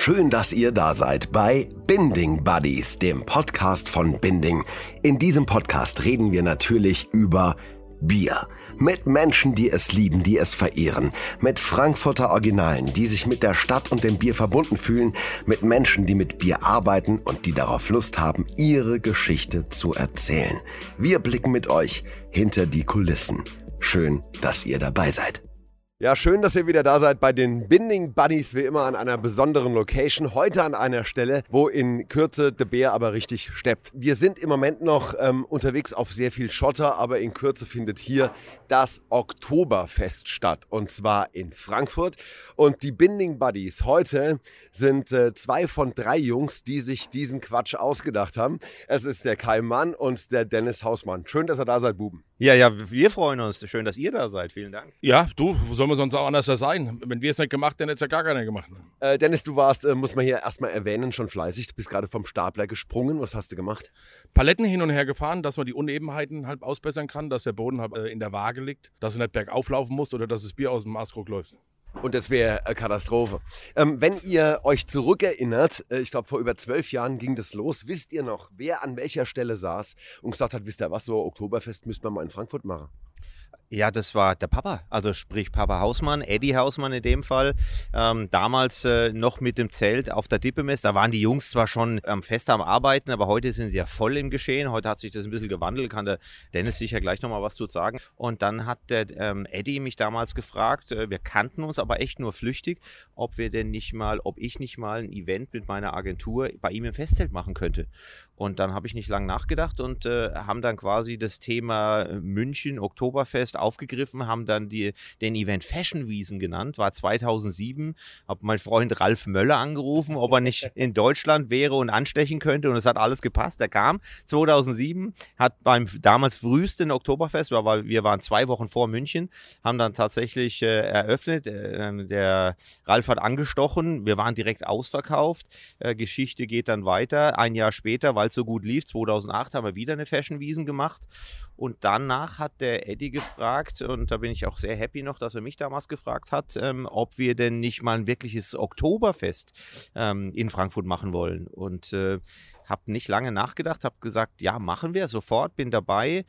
Schön, dass ihr da seid bei Binding Buddies, dem Podcast von Binding. In diesem Podcast reden wir natürlich über Bier. Mit Menschen, die es lieben, die es verehren. Mit Frankfurter Originalen, die sich mit der Stadt und dem Bier verbunden fühlen. Mit Menschen, die mit Bier arbeiten und die darauf Lust haben, ihre Geschichte zu erzählen. Wir blicken mit euch hinter die Kulissen. Schön, dass ihr dabei seid. Ja, schön, dass ihr wieder da seid bei den Binding Buddies, wie immer an einer besonderen Location. Heute an einer Stelle, wo in Kürze der Bär aber richtig steppt. Wir sind im Moment noch ähm, unterwegs auf sehr viel Schotter, aber in Kürze findet hier das Oktoberfest statt. Und zwar in Frankfurt. Und die Binding Buddies heute sind äh, zwei von drei Jungs, die sich diesen Quatsch ausgedacht haben. Es ist der Kai Mann und der Dennis Hausmann. Schön, dass ihr da seid, Buben. Ja, ja, wir freuen uns. Schön, dass ihr da seid. Vielen Dank. Ja, du, wo soll man sonst auch anders sein? Wenn wir es nicht gemacht, dann hätte es ja gar keiner gemacht. Äh, Dennis, du warst, äh, muss man hier erstmal erwähnen, schon fleißig. Du bist gerade vom Stapler gesprungen. Was hast du gemacht? Paletten hin und her gefahren, dass man die Unebenheiten halt ausbessern kann, dass der Boden halt, äh, in der Waage liegt, dass du nicht bergauf laufen musst oder dass das Bier aus dem Maßkrug läuft. Und das wäre eine Katastrophe. Ähm, wenn ihr euch zurückerinnert, äh, ich glaube vor über zwölf Jahren ging das los, wisst ihr noch, wer an welcher Stelle saß und gesagt hat, wisst ihr was, so Oktoberfest müsste man mal in Frankfurt machen? Ja, das war der Papa, also sprich Papa Hausmann, Eddie Hausmann in dem Fall. Ähm, damals äh, noch mit dem Zelt auf der Dippemess. Da waren die Jungs zwar schon ähm, fest am Arbeiten, aber heute sind sie ja voll im Geschehen. Heute hat sich das ein bisschen gewandelt, kann der Dennis sicher gleich nochmal was zu sagen. Und dann hat der ähm, Eddie mich damals gefragt, äh, wir kannten uns aber echt nur flüchtig, ob wir denn nicht mal, ob ich nicht mal ein Event mit meiner Agentur bei ihm im Festzelt machen könnte. Und dann habe ich nicht lange nachgedacht und äh, haben dann quasi das Thema München, Oktoberfest aufgegriffen, haben dann die, den Event Fashion Wiesen genannt, war 2007, habe mein Freund Ralf Möller angerufen, ob er nicht in Deutschland wäre und anstechen könnte und es hat alles gepasst. Er kam 2007, hat beim damals frühesten Oktoberfest, weil wir waren zwei Wochen vor München, haben dann tatsächlich äh, eröffnet. Äh, der Ralf hat angestochen, wir waren direkt ausverkauft. Äh, Geschichte geht dann weiter. Ein Jahr später, weil es so gut lief, 2008 haben wir wieder eine Fashion Wiesen gemacht. Und danach hat der Eddie gefragt, und da bin ich auch sehr happy noch, dass er mich damals gefragt hat, ähm, ob wir denn nicht mal ein wirkliches Oktoberfest ähm, in Frankfurt machen wollen. Und äh, habe nicht lange nachgedacht, habe gesagt, ja, machen wir sofort, bin dabei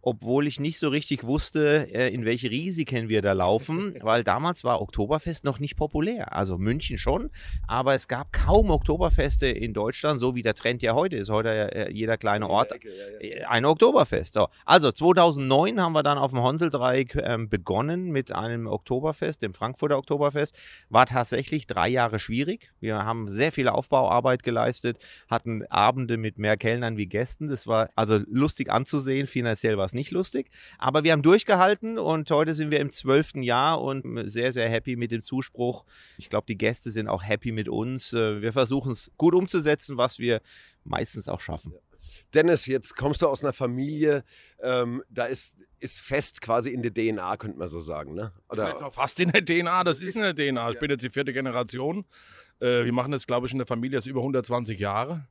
obwohl ich nicht so richtig wusste, äh, in welche Risiken wir da laufen, weil damals war Oktoberfest noch nicht populär. Also München schon, aber es gab kaum Oktoberfeste in Deutschland, so wie der Trend ja heute ist. Heute äh, jeder kleine Ort äh, ein Oktoberfest. So. Also 2009 haben wir dann auf dem Honseldreieck ähm, begonnen mit einem Oktoberfest, dem Frankfurter Oktoberfest. War tatsächlich drei Jahre schwierig. Wir haben sehr viel Aufbauarbeit geleistet, hatten Abende mit mehr Kellnern wie Gästen. Das war also lustig anzusehen. Finanziell war es nicht lustig. Aber wir haben durchgehalten und heute sind wir im zwölften Jahr und sehr, sehr happy mit dem Zuspruch. Ich glaube, die Gäste sind auch happy mit uns. Äh, wir versuchen es gut umzusetzen, was wir meistens auch schaffen. Dennis, jetzt kommst du aus einer Familie, ähm, da ist, ist fest quasi in der DNA, könnte man so sagen, ne? Oder? Ist fast in der DNA, das ist in der DNA. Ich bin jetzt die vierte Generation. Äh, wir machen das, glaube ich, in der Familie jetzt über 120 Jahre.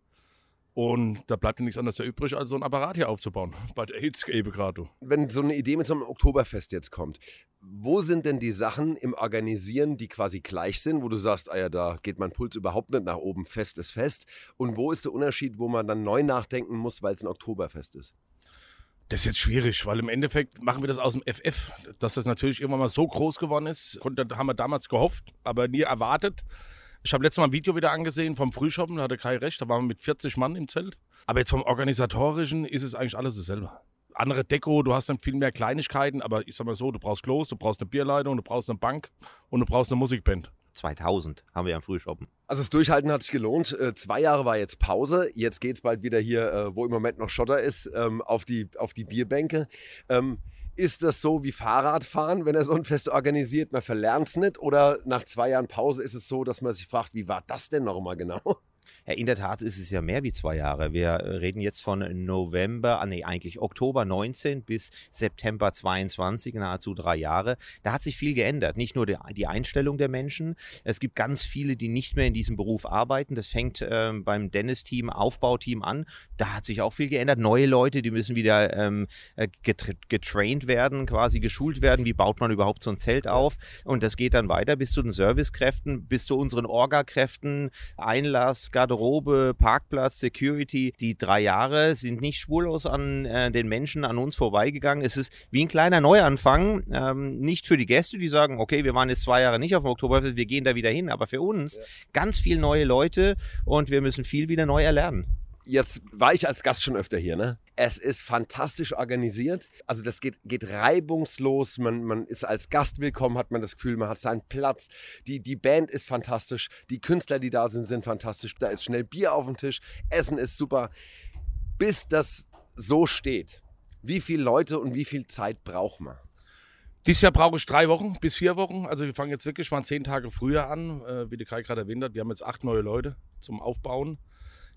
Und da bleibt ja nichts anderes übrig, als so ein Apparat hier aufzubauen. Bei der Hitzgebe gerade. Wenn so eine Idee mit so einem Oktoberfest jetzt kommt, wo sind denn die Sachen im Organisieren, die quasi gleich sind, wo du sagst, ah ja, da geht mein Puls überhaupt nicht nach oben, fest ist fest. Und wo ist der Unterschied, wo man dann neu nachdenken muss, weil es ein Oktoberfest ist? Das ist jetzt schwierig, weil im Endeffekt machen wir das aus dem FF. Dass das natürlich irgendwann mal so groß geworden ist, haben wir damals gehofft, aber nie erwartet. Ich habe letztes Mal ein Video wieder angesehen vom Frühschoppen, da hatte Kai recht, da waren wir mit 40 Mann im Zelt. Aber jetzt vom Organisatorischen ist es eigentlich alles dasselbe. Andere Deko, du hast dann viel mehr Kleinigkeiten, aber ich sag mal so, du brauchst Klos, du brauchst eine Bierleitung, du brauchst eine Bank und du brauchst eine Musikband. 2000 haben wir am Frühschoppen. Also das Durchhalten hat sich gelohnt. Äh, zwei Jahre war jetzt Pause. Jetzt geht es bald wieder hier, äh, wo im Moment noch Schotter ist, ähm, auf, die, auf die Bierbänke. Ähm, ist das so wie Fahrradfahren, wenn er so ein Fest organisiert? Man verlernt es nicht? Oder nach zwei Jahren Pause ist es so, dass man sich fragt, wie war das denn nochmal genau? Ja, in der Tat ist es ja mehr wie zwei Jahre. Wir reden jetzt von November, ah, nee, eigentlich Oktober 19 bis September 22, nahezu drei Jahre. Da hat sich viel geändert. Nicht nur die, Einstellung der Menschen. Es gibt ganz viele, die nicht mehr in diesem Beruf arbeiten. Das fängt äh, beim Dennis-Team, Aufbauteam an. Da hat sich auch viel geändert. Neue Leute, die müssen wieder ähm, äh, getraint werden, quasi geschult werden. Wie baut man überhaupt so ein Zelt auf? Und das geht dann weiter bis zu den Servicekräften, bis zu unseren Orga-Kräften, Einlass, Garderobe, Parkplatz, Security. Die drei Jahre sind nicht spurlos an äh, den Menschen, an uns vorbeigegangen. Es ist wie ein kleiner Neuanfang. Ähm, nicht für die Gäste, die sagen, okay, wir waren jetzt zwei Jahre nicht auf dem Oktoberfest, wir gehen da wieder hin. Aber für uns ja. ganz viel neue Leute und wir müssen viel wieder neu erlernen jetzt war ich als Gast schon öfter hier, ne? Es ist fantastisch organisiert. Also das geht, geht reibungslos. Man, man ist als Gast willkommen, hat man das Gefühl, man hat seinen Platz. Die, die Band ist fantastisch. Die Künstler, die da sind, sind fantastisch. Da ist schnell Bier auf dem Tisch. Essen ist super. Bis das so steht. Wie viele Leute und wie viel Zeit braucht man? Dieses Jahr brauche ich drei Wochen bis vier Wochen. Also wir fangen jetzt wirklich mal zehn Tage früher an, äh, wie der Kai gerade erwähnt hat. Wir haben jetzt acht neue Leute zum Aufbauen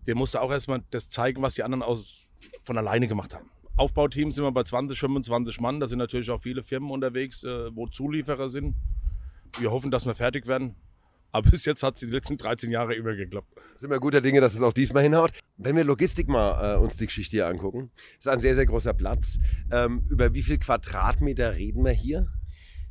der musste auch erstmal das zeigen, was die anderen aus, von alleine gemacht haben. Aufbauteam sind wir bei 20, 25 Mann. Da sind natürlich auch viele Firmen unterwegs, äh, wo Zulieferer sind. Wir hoffen, dass wir fertig werden. Aber bis jetzt hat es die letzten 13 Jahre immer geklappt. Sind wir guter Dinge, dass es auch diesmal hinhaut. Wenn wir Logistik mal äh, uns die Geschichte hier angucken, ist ein sehr, sehr großer Platz. Ähm, über wie viel Quadratmeter reden wir hier?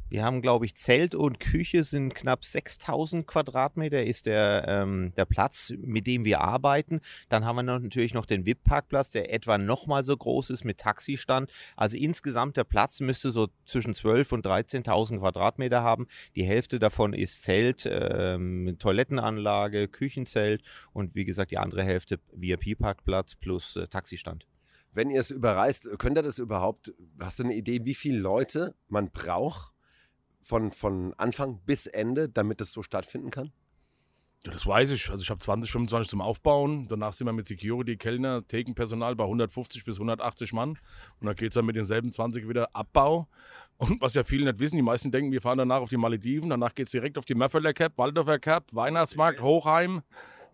Wir haben, glaube ich, Zelt und Küche sind knapp 6000 Quadratmeter ist der, ähm, der Platz, mit dem wir arbeiten. Dann haben wir natürlich noch den VIP-Parkplatz, der etwa nochmal so groß ist mit Taxistand. Also insgesamt der Platz müsste so zwischen 12 und 13.000 Quadratmeter haben. Die Hälfte davon ist Zelt, ähm, Toilettenanlage, Küchenzelt und wie gesagt die andere Hälfte VIP-Parkplatz plus äh, Taxistand wenn ihr es überreist, könnt ihr das überhaupt, hast du eine Idee, wie viele Leute man braucht, von, von Anfang bis Ende, damit das so stattfinden kann? Ja, das weiß ich. Also ich habe 20, 25 zum Aufbauen. Danach sind wir mit Security, Kellner, Thekenpersonal bei 150 bis 180 Mann. Und dann geht es dann mit denselben 20 wieder Abbau. Und was ja viele nicht wissen, die meisten denken, wir fahren danach auf die Malediven. Danach geht es direkt auf die Mefferler Cap, Waldorfer Cap, Weihnachtsmarkt, Hochheim.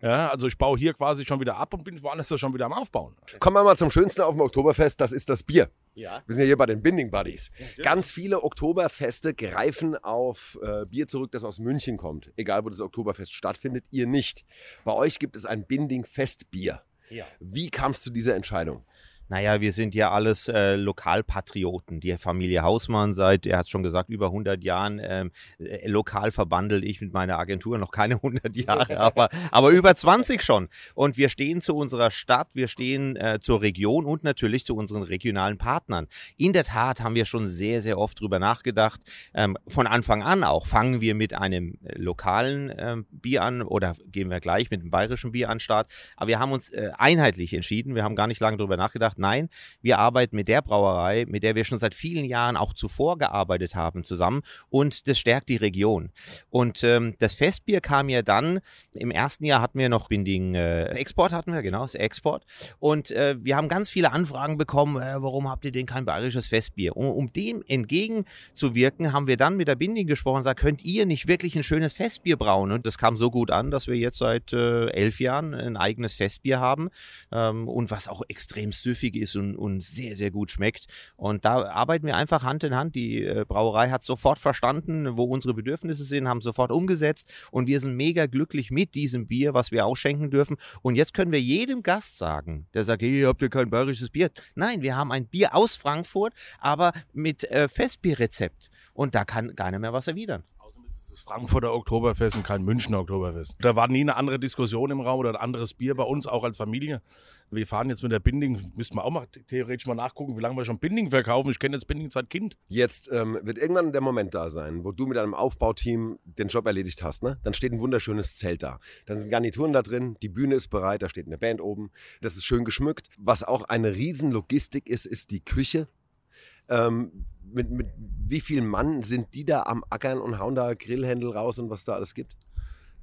Ja, also ich baue hier quasi schon wieder ab und bin woanders schon wieder am Aufbauen. Kommen wir mal zum Schönsten auf dem Oktoberfest, das ist das Bier. Ja. Wir sind ja hier bei den Binding Buddies. Ja, Ganz viele Oktoberfeste greifen auf äh, Bier zurück, das aus München kommt. Egal, wo das Oktoberfest stattfindet, ihr nicht. Bei euch gibt es ein Binding Festbier. Ja. Wie kam es zu dieser Entscheidung? Naja, wir sind ja alles äh, Lokalpatrioten. Die Familie Hausmann seit, er hat schon gesagt, über 100 Jahren ähm, äh, lokal verbandelt. Ich mit meiner Agentur noch keine 100 Jahre, aber, aber über 20 schon. Und wir stehen zu unserer Stadt, wir stehen äh, zur Region und natürlich zu unseren regionalen Partnern. In der Tat haben wir schon sehr, sehr oft drüber nachgedacht. Ähm, von Anfang an auch fangen wir mit einem äh, lokalen ähm, Bier an oder gehen wir gleich mit einem bayerischen Bier an Start. Aber wir haben uns äh, einheitlich entschieden. Wir haben gar nicht lange drüber nachgedacht gesagt, nein, wir arbeiten mit der Brauerei, mit der wir schon seit vielen Jahren auch zuvor gearbeitet haben, zusammen und das stärkt die Region. Und ähm, das Festbier kam ja dann, im ersten Jahr hatten wir noch Binding äh, Export, hatten wir, genau, das Export. Und äh, wir haben ganz viele Anfragen bekommen, äh, warum habt ihr denn kein bayerisches Festbier? Um, um dem entgegenzuwirken, haben wir dann mit der Binding gesprochen und gesagt, könnt ihr nicht wirklich ein schönes Festbier brauen? Und das kam so gut an, dass wir jetzt seit äh, elf Jahren ein eigenes Festbier haben ähm, und was auch extrem süffig süffig ist und, und sehr, sehr gut schmeckt. Und da arbeiten wir einfach Hand in Hand. Die äh, Brauerei hat sofort verstanden, wo unsere Bedürfnisse sind, haben sofort umgesetzt und wir sind mega glücklich mit diesem Bier, was wir ausschenken dürfen. Und jetzt können wir jedem Gast sagen, der sagt, hey, habt ihr kein bayerisches Bier? Nein, wir haben ein Bier aus Frankfurt, aber mit äh, Festbierrezept. Und da kann keiner mehr was erwidern. Frankfurter Oktoberfest und kein Münchner Oktoberfest. Da war nie eine andere Diskussion im Raum oder ein anderes Bier bei uns, auch als Familie. Wir fahren jetzt mit der Binding, müssten wir auch mal theoretisch mal nachgucken, wie lange wir schon Binding verkaufen. Ich kenne jetzt Binding seit Kind. Jetzt ähm, wird irgendwann der Moment da sein, wo du mit deinem Aufbauteam den Job erledigt hast. Ne? Dann steht ein wunderschönes Zelt da. Dann sind Garnituren da drin, die Bühne ist bereit, da steht eine Band oben. Das ist schön geschmückt. Was auch eine Riesenlogistik ist, ist die Küche. Ähm, mit, mit wie vielen Mann sind die da am Ackern und hauen da Grillhändel raus und was da alles gibt?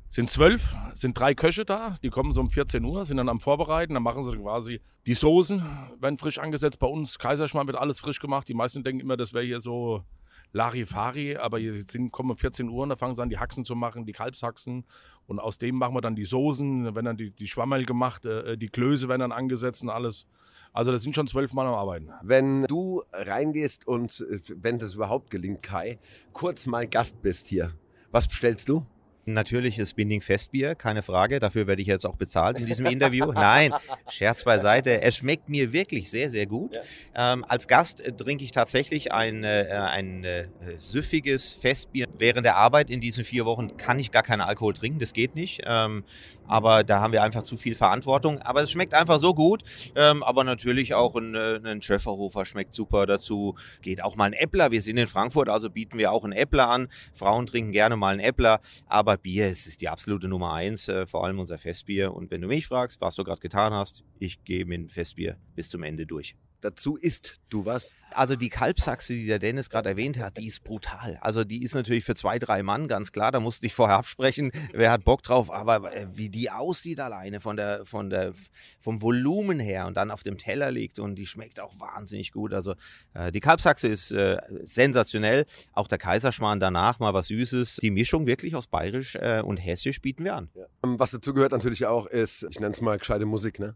Sind zwölf, sind drei Köche da, die kommen so um 14 Uhr, sind dann am Vorbereiten, dann machen sie quasi die Soßen, werden frisch angesetzt. Bei uns, Kaiserschmarrn wird alles frisch gemacht. Die meisten denken immer, das wäre hier so Larifari, aber jetzt sind, kommen um 14 Uhr und da fangen sie an, die Haxen zu machen, die Kalbshaxen. Und aus dem machen wir dann die Soßen, dann werden dann die, die Schwammerl gemacht, äh, die Klöße werden dann angesetzt und alles. Also das sind schon zwölf Mann am Arbeiten. Wenn du reingehst und, äh, wenn das überhaupt gelingt, Kai, kurz mal Gast bist hier, was bestellst du? Natürlich ist Binding Festbier, keine Frage. Dafür werde ich jetzt auch bezahlt in diesem Interview. Nein, Scherz beiseite. Es schmeckt mir wirklich sehr, sehr gut. Ja. Ähm, als Gast äh, trinke ich tatsächlich ein, äh, ein äh, süffiges Festbier. Während der Arbeit in diesen vier Wochen kann ich gar keinen Alkohol trinken. Das geht nicht. Ähm, aber da haben wir einfach zu viel Verantwortung. Aber es schmeckt einfach so gut. Ähm, aber natürlich auch ein, äh, ein Schöfferhofer schmeckt super dazu. Geht auch mal ein Äppler. Wir sind in Frankfurt, also bieten wir auch einen Äppler an. Frauen trinken gerne mal einen Äppler. Aber Bier es ist die absolute Nummer eins, äh, vor allem unser Festbier. Und wenn du mich fragst, was du gerade getan hast, ich gehe mit dem Festbier bis zum Ende durch dazu isst du was? Also die Kalbsachse, die der Dennis gerade erwähnt hat, die ist brutal. Also die ist natürlich für zwei, drei Mann, ganz klar. Da musste ich vorher absprechen, wer hat Bock drauf. Aber äh, wie die aussieht alleine von der, von der, vom Volumen her und dann auf dem Teller liegt und die schmeckt auch wahnsinnig gut. Also äh, die Kalbsachse ist äh, sensationell. Auch der Kaiserschmarrn danach mal was Süßes. Die Mischung wirklich aus Bayerisch äh, und Hessisch bieten wir an. Ja. Ähm, was dazu gehört natürlich auch ist, ich nenne es mal gescheite Musik, ne?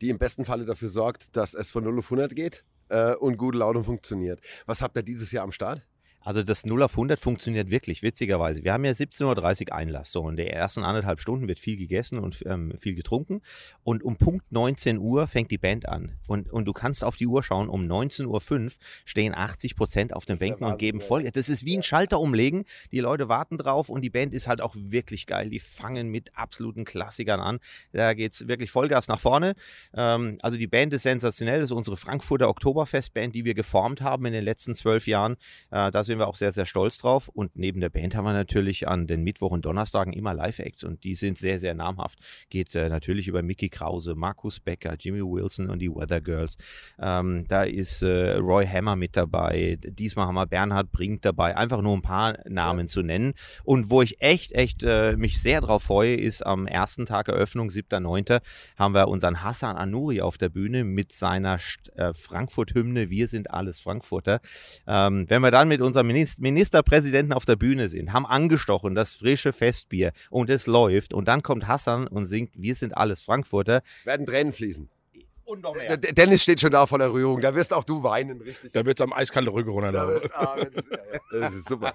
Die im besten Falle dafür sorgt, dass es von 0 auf 100 geht äh, und gute Laune funktioniert. Was habt ihr dieses Jahr am Start? Also das 0 auf 100 funktioniert wirklich, witzigerweise. Wir haben ja 17.30 Uhr Einlass. So, in der ersten anderthalb Stunden wird viel gegessen und ähm, viel getrunken. Und um Punkt 19 Uhr fängt die Band an. Und, und du kannst auf die Uhr schauen, um 19.05 Uhr stehen 80 Prozent auf den Bänken und geben voll. Das ist wie ein Schalter umlegen. Die Leute warten drauf und die Band ist halt auch wirklich geil. Die fangen mit absoluten Klassikern an. Da geht es wirklich Vollgas nach vorne. Ähm, also die Band ist sensationell. Das ist unsere Frankfurter Oktoberfestband, die wir geformt haben in den letzten zwölf Jahren. Äh, da sind wir auch sehr, sehr stolz drauf. Und neben der Band haben wir natürlich an den Mittwoch und Donnerstagen immer Live-Acts und die sind sehr, sehr namhaft. Geht äh, natürlich über Mickey Krause, Markus Becker, Jimmy Wilson und die Weather Girls. Ähm, da ist äh, Roy Hammer mit dabei. Diesmal haben wir Bernhard Brink dabei. Einfach nur ein paar Namen ja. zu nennen. Und wo ich echt, echt äh, mich sehr drauf freue, ist am ersten Tag Eröffnung, 7.9., haben wir unseren Hassan Anuri auf der Bühne mit seiner äh, Frankfurt-Hymne Wir sind alles Frankfurter. Ähm, wenn wir dann mit unserem unserem Ministerpräsidenten auf der Bühne sind, haben angestochen, das frische Festbier und es läuft und dann kommt Hassan und singt, wir sind alles Frankfurter. Werden Tränen fließen. Und noch mehr. Dennis steht schon da von der Rührung. Da wirst auch du weinen, richtig. Da wird es am eiskalten Rücken runterlaufen. Ah, das, ja, das, ist super.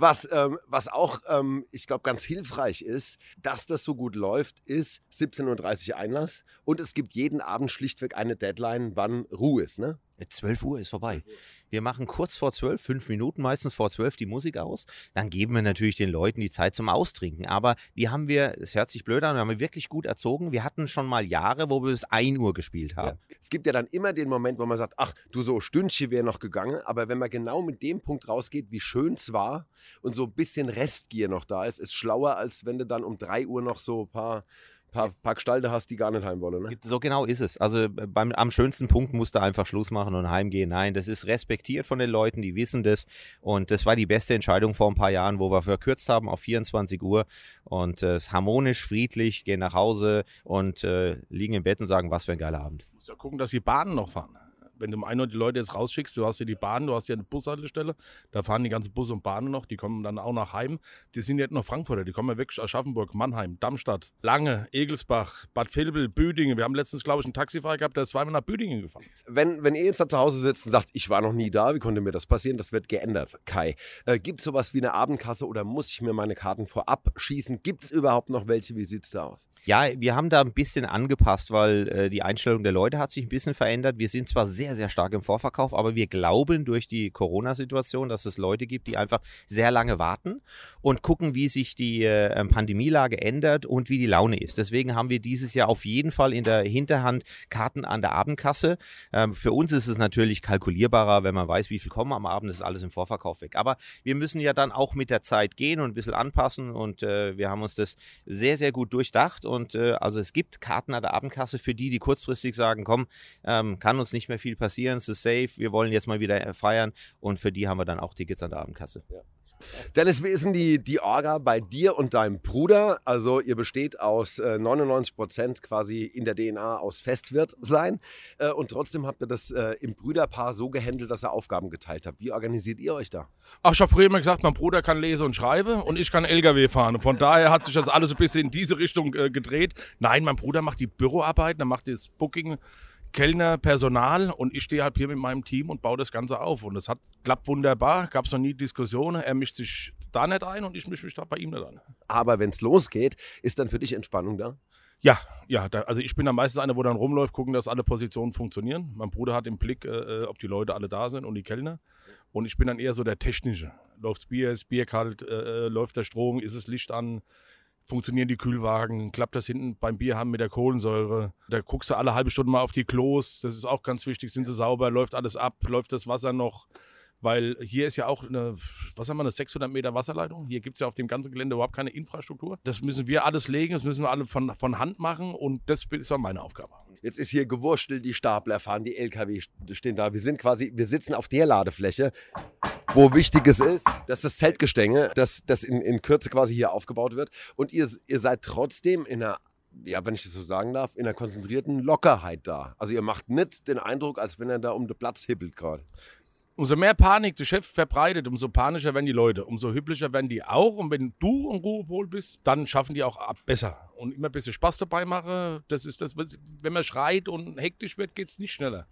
Was, ähm, was auch, ähm, ich glaube, ganz hilfreich ist, dass das so gut läuft, ist 17.30 Uhr Einlass und es gibt jeden Abend schlichtweg eine Deadline, wann Ruhe ist. Ne? 12 Uhr ist vorbei. Wir machen kurz vor zwölf, fünf Minuten meistens vor zwölf die Musik aus. Dann geben wir natürlich den Leuten die Zeit zum Austrinken. Aber die haben wir, es hört sich blöd an, haben wir wirklich gut erzogen. Wir hatten schon mal Jahre, wo wir bis 1 Uhr gespielt haben. Ja. Es gibt ja dann immer den Moment, wo man sagt, ach, du so Stündchen wäre noch gegangen. Aber wenn man genau mit dem Punkt rausgeht, wie schön es war und so ein bisschen Restgier noch da ist, ist schlauer, als wenn du dann um 3 Uhr noch so ein paar paar, paar Gestalten hast, die gar nicht heim wollen. Ne? So genau ist es. Also äh, beim, am schönsten Punkt musst du einfach Schluss machen und heimgehen. Nein, das ist respektiert von den Leuten, die wissen das. Und das war die beste Entscheidung vor ein paar Jahren, wo wir verkürzt haben auf 24 Uhr. Und es äh, harmonisch, friedlich, gehen nach Hause und äh, liegen im Bett und sagen, was für ein geiler Abend. Du musst ja gucken, dass die Bahnen noch fahren wenn du um 1 Uhr die Leute jetzt rausschickst, du hast ja die Bahn, du hast ja eine Bushaltestelle, da fahren die ganzen Busse und Bahnen noch, die kommen dann auch nach Heim. Die sind ja nicht nur Frankfurter, die kommen ja wirklich aus Aschaffenburg, Mannheim, Darmstadt, Lange, Egelsbach, Bad Vilbel, Büdingen. Wir haben letztens, glaube ich, einen Taxifahrer gehabt, der ist zweimal nach Büdingen gefahren. Wenn, wenn ihr jetzt da zu Hause sitzt und sagt, ich war noch nie da, wie konnte mir das passieren? Das wird geändert, Kai. Äh, Gibt es sowas wie eine Abendkasse oder muss ich mir meine Karten vorab schießen? Gibt es überhaupt noch welche? Wie sieht es da aus? Ja, wir haben da ein bisschen angepasst, weil äh, die Einstellung der Leute hat sich ein bisschen verändert. Wir sind zwar sehr, sehr stark im Vorverkauf, Vorverkauf, aber wir glauben durch die Corona-Situation, dass es Leute gibt, die einfach sehr lange warten und gucken, wie sich die äh, Pandemielage ändert und wie die Laune ist. Deswegen haben wir dieses Jahr auf jeden Fall in der Hinterhand Karten an der Abendkasse. Ähm, für uns ist es natürlich kalkulierbarer, wenn man weiß, wie viel kommen am Abend, ist alles im Vorverkauf weg. Aber wir müssen ja dann auch mit der Zeit gehen und ein bisschen anpassen und äh, wir haben uns das sehr, sehr gut durchdacht und äh, also es gibt Karten an der Abendkasse für die, die kurzfristig sagen, komm, ähm, kann uns nicht mehr viel passieren, es ist safe, wir wollen jetzt mal wieder feiern und für die haben wir dann auch Tickets an der Abendkasse. Ja. Dennis, wie ist denn die, die Orga bei dir und deinem Bruder? Also ihr besteht aus äh, 99 Prozent quasi in der DNA aus Festwirt sein äh, und trotzdem habt ihr das äh, im Brüderpaar so gehandelt, dass ihr Aufgaben geteilt habt. Wie organisiert ihr euch da? Ach, ich habe früher immer gesagt, mein Bruder kann lesen und schreiben und ich kann LKW fahren. Von daher hat sich das alles ein bisschen in diese Richtung äh, gedreht. Nein, mein Bruder macht die Büroarbeit, er macht das Booking Kellner, Personal und ich stehe halt hier mit meinem Team und baue das Ganze auf. Und es hat klappt wunderbar, gab es noch nie Diskussionen. Er mischt sich da nicht ein und ich mische mich da bei ihm nicht ein. Aber wenn es losgeht, ist dann für dich Entspannung da? Ja, ja, da, also ich bin dann meistens einer, wo dann rumläuft, gucken, dass alle Positionen funktionieren. Mein Bruder hat im Blick, äh, äh ob die Leute alle da sind und die Kellner. Und ich bin dann eher so der Technische. Läuft's Bier, ist Bier kalt, äh, äh läuft der Strom, ist das Licht an, funktionieren die Kühlwagen, klappt das hinten beim Bier haben mit der Kohlensäure. Da guckst du alle halbe Stunde mal auf die Klos, das ist auch ganz wichtig, sind sie sauber, läuft alles ab, läuft das Wasser noch. Weil hier ist ja auch eine, was haben wir, eine 600 Meter Wasserleitung. Hier gibt es ja auf dem ganzen Gelände überhaupt keine Infrastruktur. Das müssen wir alles legen, das müssen wir alle von, von Hand machen und das ist auch meine Aufgabe. Jetzt ist hier gewurschtelt, die Stapler fahren, die LKW stehen da. Wir sind quasi, wir sitzen auf der Ladefläche wo wichtig es ist, dass das Zeltgestänge, dass das in, in Kürze quasi hier aufgebaut wird. Und ihr, ihr seid trotzdem in einer ja, wenn ich das so sagen darf, in einer konzentrierten Lockerheit da. Also ihr macht nicht den Eindruck, als wenn er da um den Platz hippelt gerade. Umso mehr Panik der Chef verbreitet, umso panischer werden die Leute, umso hübscher werden die auch. Und wenn du ein Ruhepol bist, dann schaffen die auch ab besser. Und immer ein bisschen Spaß dabei machen, das ist das, wenn man schreit und hektisch wird, geht es nicht schneller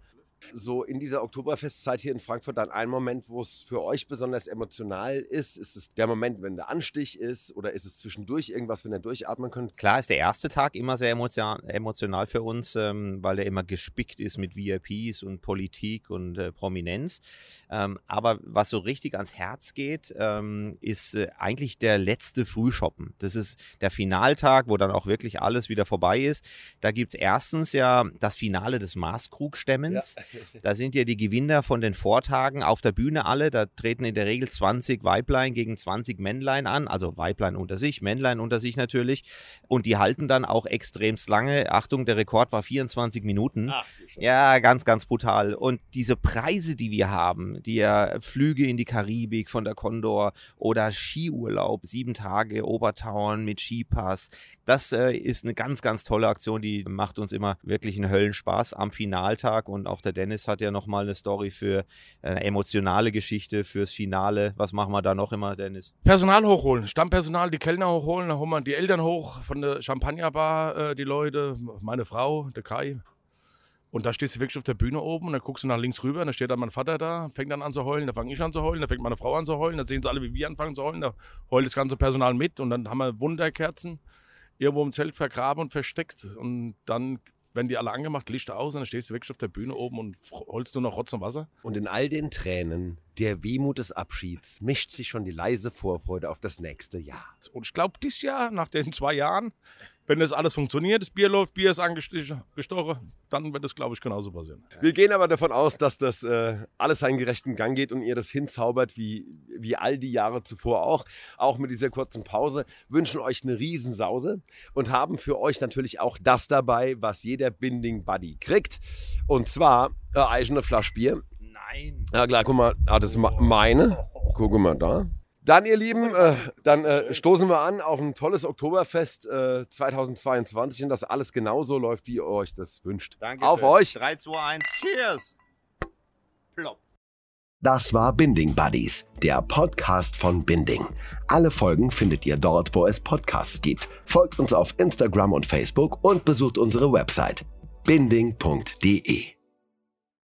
so in dieser Oktoberfestzeit hier in Frankfurt dann ein Moment, wo es für euch besonders emotional ist? Ist es der Moment, wenn der Anstich ist oder ist es zwischendurch irgendwas, wenn ihr durchatmen könnt? Klar ist der erste Tag immer sehr emotional für uns, ähm, weil er immer gespickt ist mit VIPs und Politik und äh, Prominenz. Ähm, aber was so richtig ans Herz geht, ähm, ist äh, eigentlich der letzte Frühshoppen. Das ist der Finaltag, wo dann auch wirklich alles wieder vorbei ist. Da gibt es erstens ja das Finale des Maßkrugstemmens. Ja. Da sind ja die Gewinner von den Vortagen auf der Bühne alle. Da treten in der Regel 20 Weiblein gegen 20 Männlein an. Also Weiblein unter sich, Männlein unter sich natürlich. Und die halten dann auch extremst lange. Achtung, der Rekord war 24 Minuten. Ach, ja, ganz, ganz brutal. Und diese Preise, die wir haben, die ja Flüge in die Karibik von der Condor oder Skiurlaub, sieben Tage Obertauern mit Skipass, das äh, ist eine ganz, ganz tolle Aktion. Die macht uns immer wirklich einen Höllenspaß am Finaltag und auch der Dennis hat ja nochmal eine Story für eine emotionale Geschichte fürs Finale. Was machen wir da noch immer, Dennis? Personal hochholen, Stammpersonal, die Kellner hochholen, dann holen wir die Eltern hoch von der Champagnerbar, äh, die Leute, meine Frau, der Kai. Und da stehst du wirklich auf der Bühne oben und dann guckst du nach links rüber, und dann steht dann mein Vater da, fängt dann an zu heulen, dann fange ich an zu heulen, dann fängt meine Frau an zu heulen, dann sehen sie alle, wie wir anfangen zu heulen, da heult das ganze Personal mit und dann haben wir Wunderkerzen irgendwo im Zelt vergraben und versteckt und dann werden die alle angemacht, Lichter aus und dann stehst du wirklich auf der Bühne oben und holst nur noch Rotz und Wasser. Und in all den Tränen der Wehmut des Abschieds mischt sich schon die leise Vorfreude auf das nächste Jahr. Und ich glaube, dieses Jahr, nach den zwei Jahren, wenn das alles funktioniert, das Bier läuft, Bier ist angestochen, dann wird das, glaube ich, genauso passieren. Wir gehen aber davon aus, dass das äh, alles seinen gerechten Gang geht und ihr das hinzaubert, wie, wie all die Jahre zuvor auch. Auch mit dieser kurzen Pause. Wünschen euch eine Riesensause und haben für euch natürlich auch das dabei, was jeder Binding Buddy kriegt. Und zwar äh, eigene Flasche Bier. Nein. Ja klar, guck mal, ah, das ist meine. Guck mal da. Dann, ihr Lieben, äh, dann äh, stoßen wir an auf ein tolles Oktoberfest äh, 2022 und dass alles genauso läuft, wie ihr euch das wünscht. Danke. Auf euch. 3, 2, 1, Cheers. Plopp. Das war Binding Buddies, der Podcast von Binding. Alle Folgen findet ihr dort, wo es Podcasts gibt. Folgt uns auf Instagram und Facebook und besucht unsere Website binding.de.